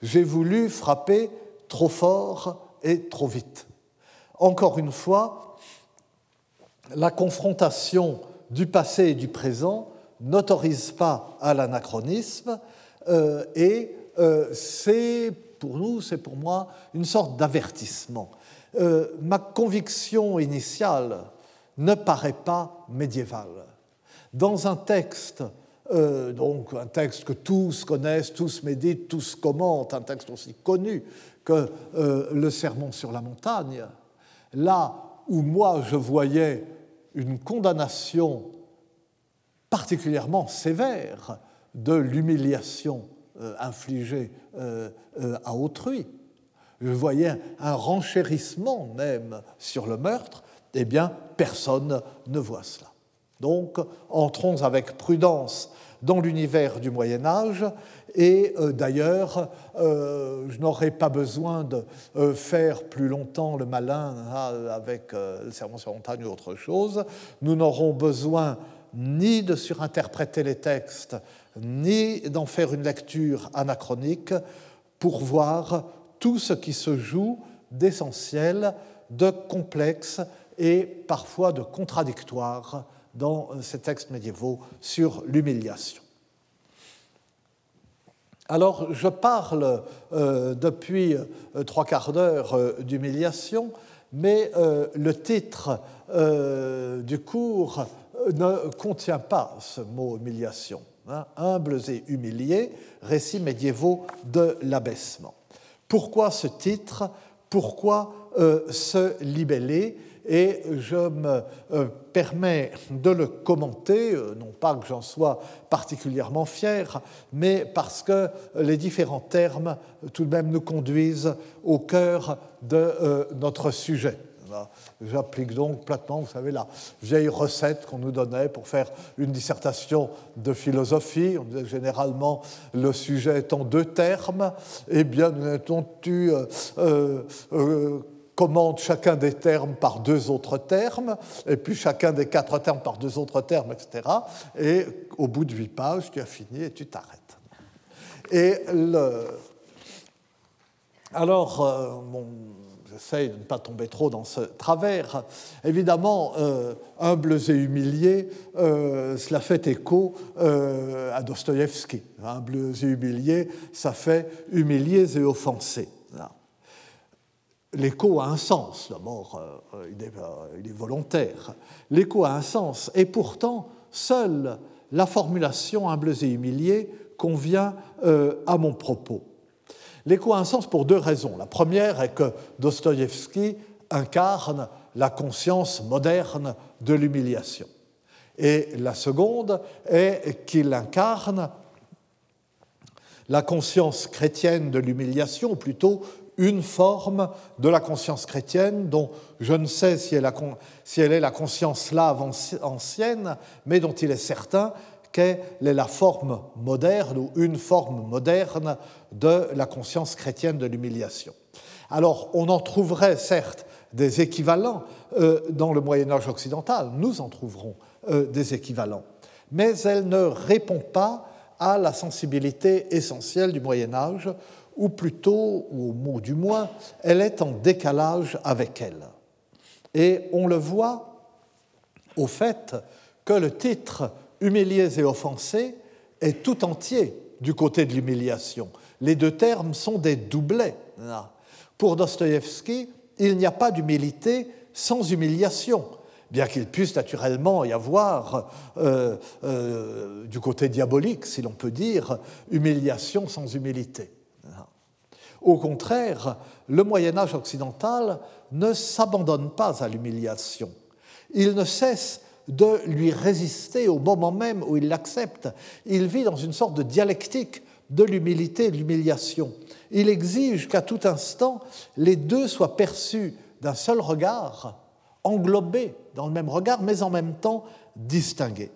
J'ai voulu frapper trop fort et trop vite. Encore une fois, la confrontation du passé et du présent n'autorise pas à l'anachronisme euh, et c'est pour nous, c'est pour moi une sorte d'avertissement. Euh, ma conviction initiale ne paraît pas médiévale. Dans un texte, euh, donc un texte que tous connaissent, tous méditent, tous commentent, un texte aussi connu que euh, le Sermon sur la montagne, là où moi je voyais une condamnation particulièrement sévère de l'humiliation euh, infligé euh, euh, à autrui. Je voyais un renchérissement même sur le meurtre, eh bien, personne ne voit cela. Donc, entrons avec prudence dans l'univers du Moyen Âge, et d'ailleurs, je n'aurais pas besoin de faire plus longtemps le malin hein, avec le serment sur montagne ou autre chose. Nous n'aurons besoin ni de surinterpréter les textes, ni d'en faire une lecture anachronique pour voir tout ce qui se joue d'essentiel, de complexe et parfois de contradictoire dans ces textes médiévaux sur l'humiliation. Alors, je parle euh, depuis euh, trois quarts d'heure euh, d'humiliation, mais le titre du cours ne contient pas ce mot humiliation. Hein, humbles et humiliés, récits médiévaux de l'abaissement. Pourquoi ce titre? Pourquoi se libeller? Et je me euh, permets de le commenter, euh, non pas que j'en sois particulièrement fier, mais parce que les différents termes tout de même nous conduisent au cœur de notre sujet. J'applique donc platement, vous savez, la vieille recette qu'on nous donnait pour faire une dissertation de philosophie. On disait généralement le sujet est en deux termes. Eh bien, tu euh, euh, euh, commandes chacun des termes par deux autres termes, et puis chacun des quatre termes par deux autres termes, etc. Et au bout de huit pages, tu as fini et tu t'arrêtes. Et. Alors, mon j'essaye de ne pas tomber trop dans ce travers. Évidemment, euh, humbles et humiliés, euh, cela fait écho euh, à Dostoïevski. Humbles et humiliés, ça fait humiliés et offensés. L'écho a un sens, d'abord, il, il, est volontaire. L'écho a un sens, et pourtant, seule la formulation humbles et humiliés convient à mon propos. L'écho a un sens pour deux raisons. La première est que Dostoïevski incarne la conscience moderne de l'humiliation. Et la seconde est qu'il incarne la conscience chrétienne de l'humiliation, ou plutôt une forme de la conscience chrétienne dont je ne sais si elle, est la conscience slave ancienne, mais dont il est certain quelle est la forme moderne ou une forme moderne de la conscience chrétienne de l'humiliation. Alors, on en trouverait certes des équivalents euh, dans le Moyen Âge occidental, nous en trouverons euh, des équivalents, mais elle ne répond pas à la sensibilité essentielle du Moyen Âge, ou plutôt, ou au mot du moins, elle est en décalage avec elle. Et on le voit au fait que le titre humiliés et offensés est tout entier du côté de l'humiliation. Les deux termes sont des doublets. Pour Dostoïevski, il n'y a pas d'humilité sans humiliation, bien qu'il puisse naturellement y avoir, euh, euh, du côté diabolique, si l'on peut dire, humiliation sans humilité. Au contraire, le Moyen Âge occidental ne s'abandonne pas à l'humiliation. Il ne cesse de lui résister au moment même où il l'accepte. Il vit dans une sorte de dialectique de l'humilité et de l'humiliation. Il exige qu'à tout instant, les deux soient perçus d'un seul regard, englobés dans le même regard, mais en même temps distingués.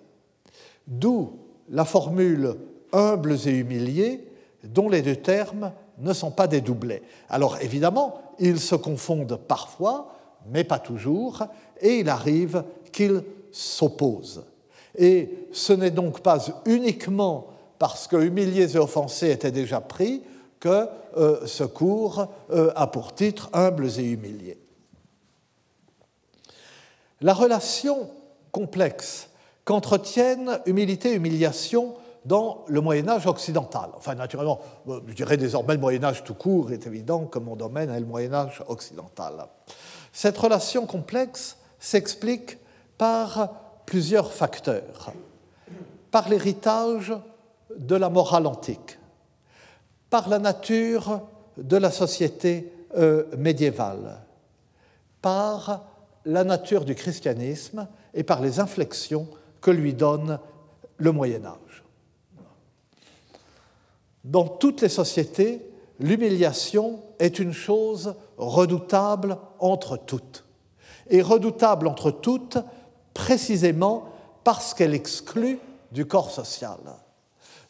D'où la formule humbles et humiliés, dont les deux termes ne sont pas des doublets. Alors évidemment, ils se confondent parfois, mais pas toujours, et il arrive qu'ils s'opposent. Et ce n'est donc pas uniquement parce que humiliés et offensés étaient déjà pris que euh, ce cours euh, a pour titre humbles et humiliés. La relation complexe qu'entretiennent humilité humiliation dans le Moyen Âge occidental. Enfin, naturellement, euh, je dirais désormais le Moyen Âge tout court est évident que mon domaine est le Moyen Âge occidental. Cette relation complexe s'explique par plusieurs facteurs. Par l'héritage de la morale antique, par la nature de la société euh, médiévale, par la nature du christianisme et par les inflexions que lui donne le Moyen Âge. Dans toutes les sociétés, l'humiliation est une chose redoutable entre toutes. Et redoutable entre toutes précisément parce qu'elle exclut du corps social.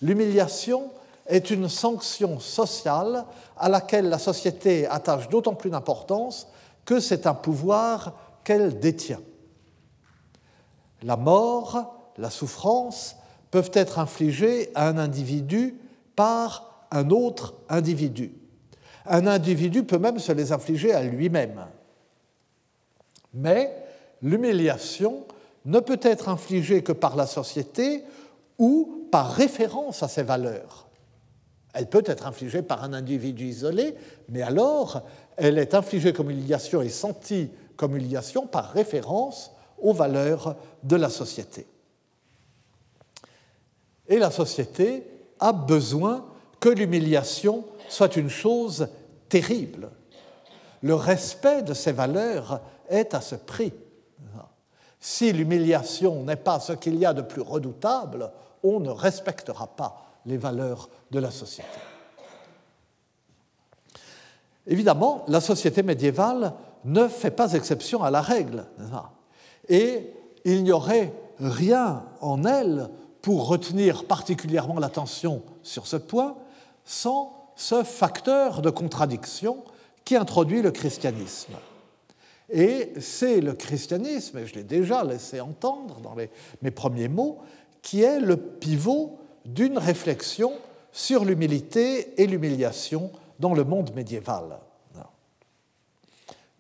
L'humiliation est une sanction sociale à laquelle la société attache d'autant plus d'importance que c'est un pouvoir qu'elle détient. La mort, la souffrance peuvent être infligées à un individu par un autre individu. Un individu peut même se les infliger à lui-même. Mais l'humiliation ne peut être infligée que par la société ou par référence à ses valeurs. Elle peut être infligée par un individu isolé, mais alors elle est infligée comme humiliation et sentie comme humiliation par référence aux valeurs de la société. Et la société a besoin que l'humiliation soit une chose terrible. Le respect de ces valeurs est à ce prix. Si l'humiliation n'est pas ce qu'il y a de plus redoutable, on ne respectera pas les valeurs de la société. Évidemment, la société médiévale ne fait pas exception à la règle. Et il n'y aurait rien en elle pour retenir particulièrement l'attention sur ce point sans ce facteur de contradiction qui introduit le christianisme. Et c'est le christianisme, et je l'ai déjà laissé entendre dans mes premiers mots, qui est le pivot d'une réflexion sur l'humilité et l'humiliation dans le monde médiéval.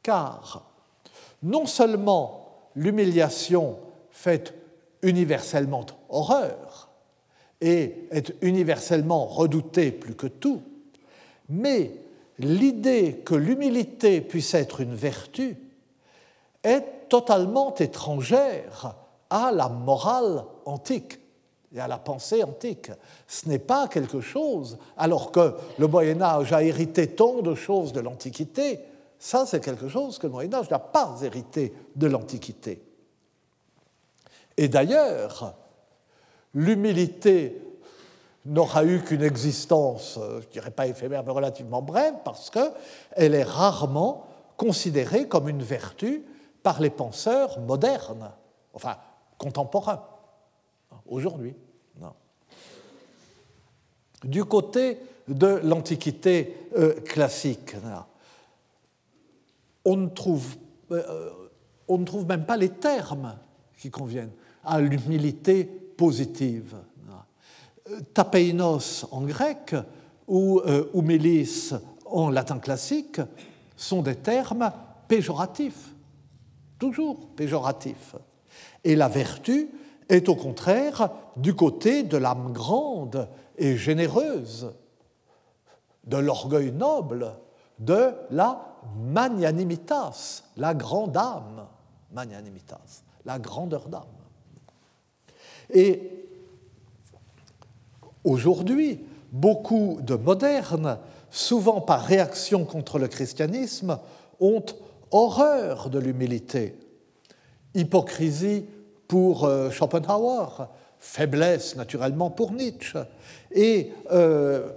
Car non seulement l'humiliation fait universellement horreur et est universellement redoutée plus que tout, mais l'idée que l'humilité puisse être une vertu est totalement étrangère à la morale antique et à la pensée antique. Ce n'est pas quelque chose, alors que le Moyen Âge a hérité tant de choses de l'Antiquité, ça c'est quelque chose que le Moyen Âge n'a pas hérité de l'Antiquité. Et d'ailleurs, l'humilité n'aura eu qu'une existence, je ne dirais pas éphémère, mais relativement brève, parce qu'elle est rarement considérée comme une vertu par les penseurs modernes, enfin contemporains, aujourd'hui. Du côté de l'Antiquité euh, classique, euh, on ne trouve même pas les termes qui conviennent à l'humilité positive. Tapeinos en grec ou euh, humilis en latin classique sont des termes péjoratifs toujours péjoratif. Et la vertu est au contraire du côté de l'âme grande et généreuse, de l'orgueil noble, de la magnanimitas, la grande âme, magnanimitas, la grandeur d'âme. Et aujourd'hui, beaucoup de modernes, souvent par réaction contre le christianisme, ont horreur de l'humilité. Hypocrisie pour euh, Schopenhauer, faiblesse naturellement pour Nietzsche. Et euh,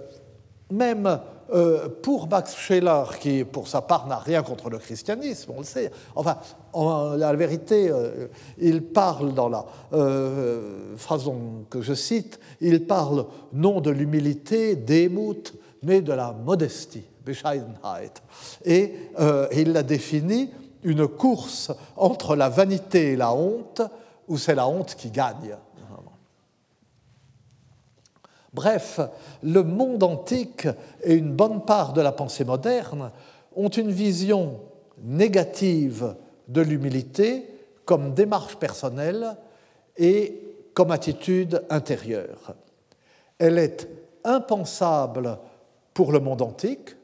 même euh, pour Max Scheler, qui pour sa part n'a rien contre le christianisme, on le sait, enfin, en, la vérité, euh, il parle dans la euh, phrase que je cite, il parle non de l'humilité, d'émoute, mais de la modestie, Bescheidenheit. Et il la définit une course entre la vanité et la honte, où c'est la honte qui gagne. Bref, le monde antique et une bonne part de la pensée moderne ont une vision négative de l'humilité comme démarche personnelle et comme attitude intérieure. Elle est impensable pour le monde antique,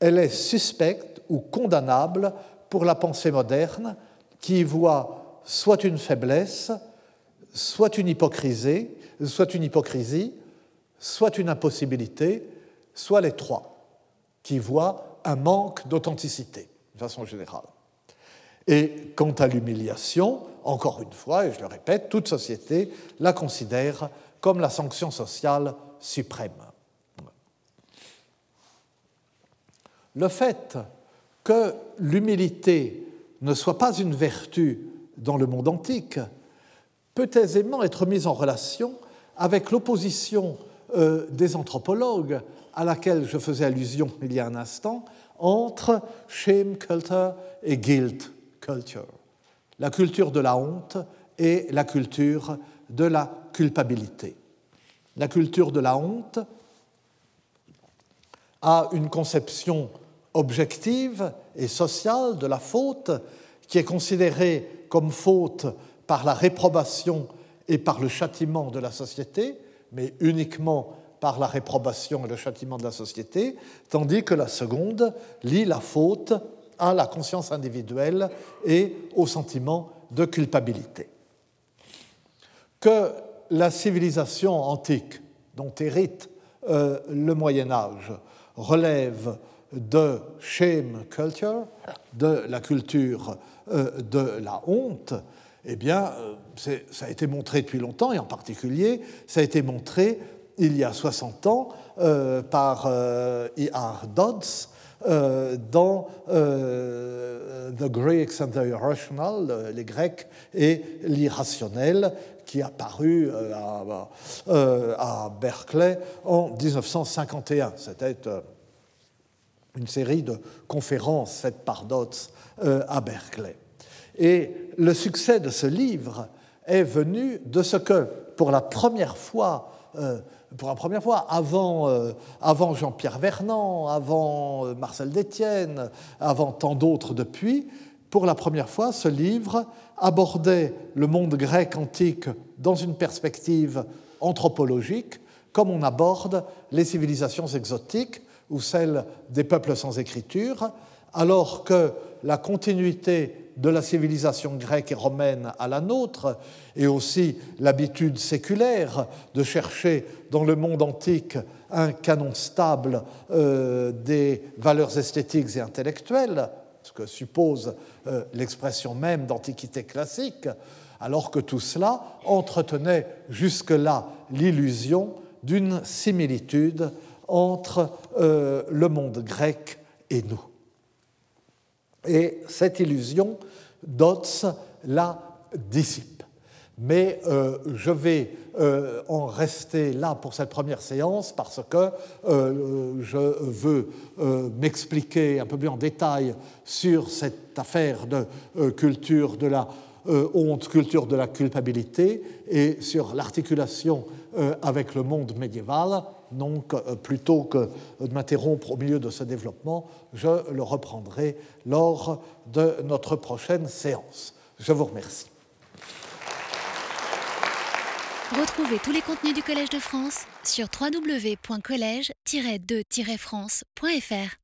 elle est suspecte ou condamnable pour la pensée moderne qui voit soit une faiblesse, soit une hypocrisie, soit une hypocrisie soit une impossibilité, soit les trois, qui voient un manque d'authenticité, de façon générale. Et quant à l'humiliation, encore une fois, et je le répète, toute société la considère comme la sanction sociale suprême. Le fait que l'humilité ne soit pas une vertu dans le monde antique peut aisément être mis en relation avec l'opposition euh, des anthropologues à laquelle je faisais allusion il y a un instant, entre shame culture et guilt culture, la culture de la honte et la culture de la culpabilité. La culture de la honte a une conception objective et sociale de la faute qui est considérée comme faute par la réprobation et par le châtiment de la société, mais uniquement par la réprobation et le châtiment de la société, tandis que la seconde lie la faute à la conscience individuelle et au sentiment de culpabilité. Que la civilisation antique dont hérite euh, le Moyen Âge relève de shame culture, de la culture euh, de la honte, eh bien, euh, ça a été montré depuis longtemps, et en particulier, ça a été montré il y a 60 ans euh, par euh, E.R. Dodds dans The Greeks and the Irrational, les Grecs et l'irrationnel, qui a paru à, Berkeley en 1951. C'était une série de conférences faites par Dodds à Berkeley. Et le succès de ce livre est venu de ce que, pour la première fois, euh, pour la première fois, avant, euh, Jean-Pierre Vernant, avant euh, Marcel Détienne, avant tant d'autres depuis, pour la première fois, ce livre abordait le monde grec antique dans une perspective anthropologique, comme on aborde les civilisations exotiques ou celles des peuples sans écriture, alors que la continuité de la civilisation grecque et romaine à la nôtre, et aussi l'habitude séculaire de chercher dans le monde antique un canon stable euh, des valeurs esthétiques et intellectuelles, ce que suppose euh, l'expression même d'antiquité classique, alors que tout cela entretenait jusque-là l'illusion d'une similitude entre euh, le monde grec et nous. Et cette illusion, Dodds la dissipe. Mais euh, je vais euh, en rester là pour cette première séance parce que euh, je veux m'expliquer un peu plus en détail sur cette affaire de culture de la honte, culture de la culpabilité et sur l'articulation avec le monde médiéval donc, euh, plutôt que de m'interrompre au milieu de ce développement, je le reprendrai lors de notre prochaine séance. Je vous remercie. Retrouvez tous les contenus du Collège de France sur www.colège-2-france.fr.